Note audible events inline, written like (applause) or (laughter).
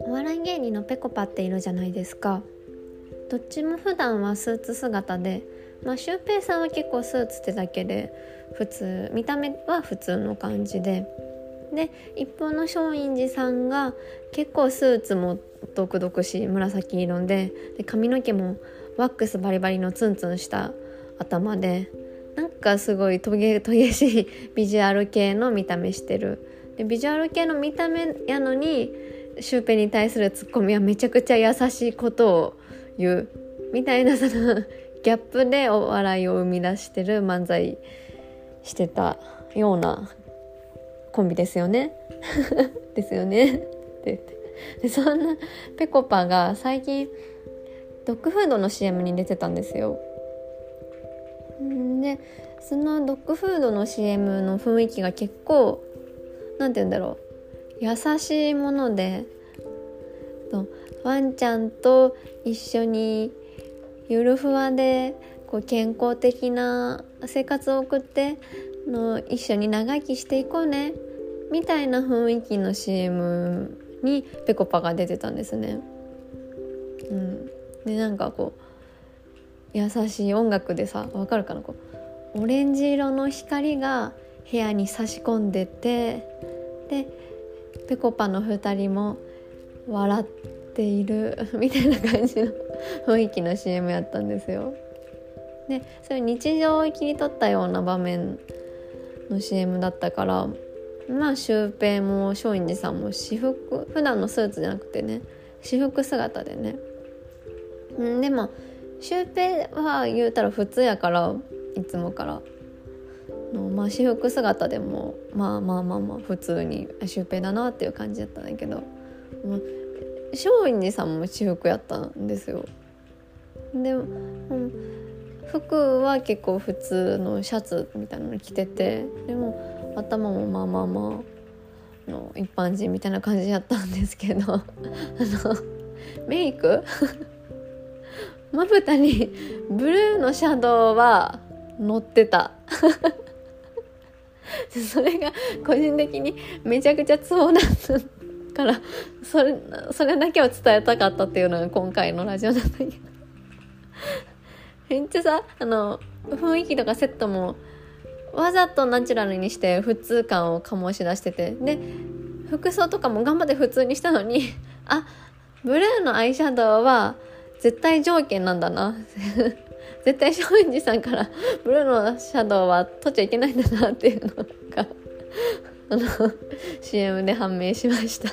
お笑い芸人のぺこぱっているじゃないですか。どっちも普段はスーツ姿でまあシュウペイさんは結構スーツってだけで普通見た目は普通の感じで。で一方の松陰寺さんが結構スーツも独々し紫色でで髪の毛もワックスバリバリのツンツンした頭でかすごいトゲトゲしいビジュアル系の見た目してる。でビジュアル系の見た目やのにシュウペイに対するツッコミはめちゃくちゃ優しいことを言う。みたいなそのギャップでお笑いを生み出してる漫才してたようなコンビですよね。(laughs) ですよね。って言って。でそんなぺこぱが最近ドッグフードの CM に出てたんですよ。でそのドッグフードの CM の雰囲気が結構何て言うんだろう。優しいものでワンちゃんと一緒にゆるふわでこう健康的な生活を送っての一緒に長生きしていこうねみたいな雰囲気の CM にぺこぱが出てたんですね。うん、でなんかこう優しい音楽でさわかるかなこう。オレンジ色の光が部屋に差し込んでてでぺこぱの2人も笑っている (laughs) みたいな感じの雰囲気の CM やったんですよ。でそれ日常を切り取ったような場面の CM だったからまあシュウペイも松陰寺さんも私服普段のスーツじゃなくてね私服姿でねんでもシュウペイは言うたら普通やからいつもから。のまあ私服姿でもまあまあまあまあ普通にシュウペイだなっていう感じだったんだけど、まあ、松陰寺さんも私服やったんですよ。で、うん、服は結構普通のシャツみたいなの着ててでも頭もまあまあまあの一般人みたいな感じやったんですけど。あのメイク？(laughs) まぶたにブルーのシャドウは乗ってた。(laughs) それが個人的にめちゃくちゃツボだったからそれそれだけを伝えたかったっていうのが今回のラジオなんだけど。めっちゃさあの雰囲気とかセットもわざとナチュラルにして普通感を醸し出してて。で服装とかも頑張って普通にしたのにあブルーのアイシャドウは絶対条件なんだな。絶対松陰寺さんからブルーのシャドウは取っちゃいけないんだなっていうのがあの CM で判明しました。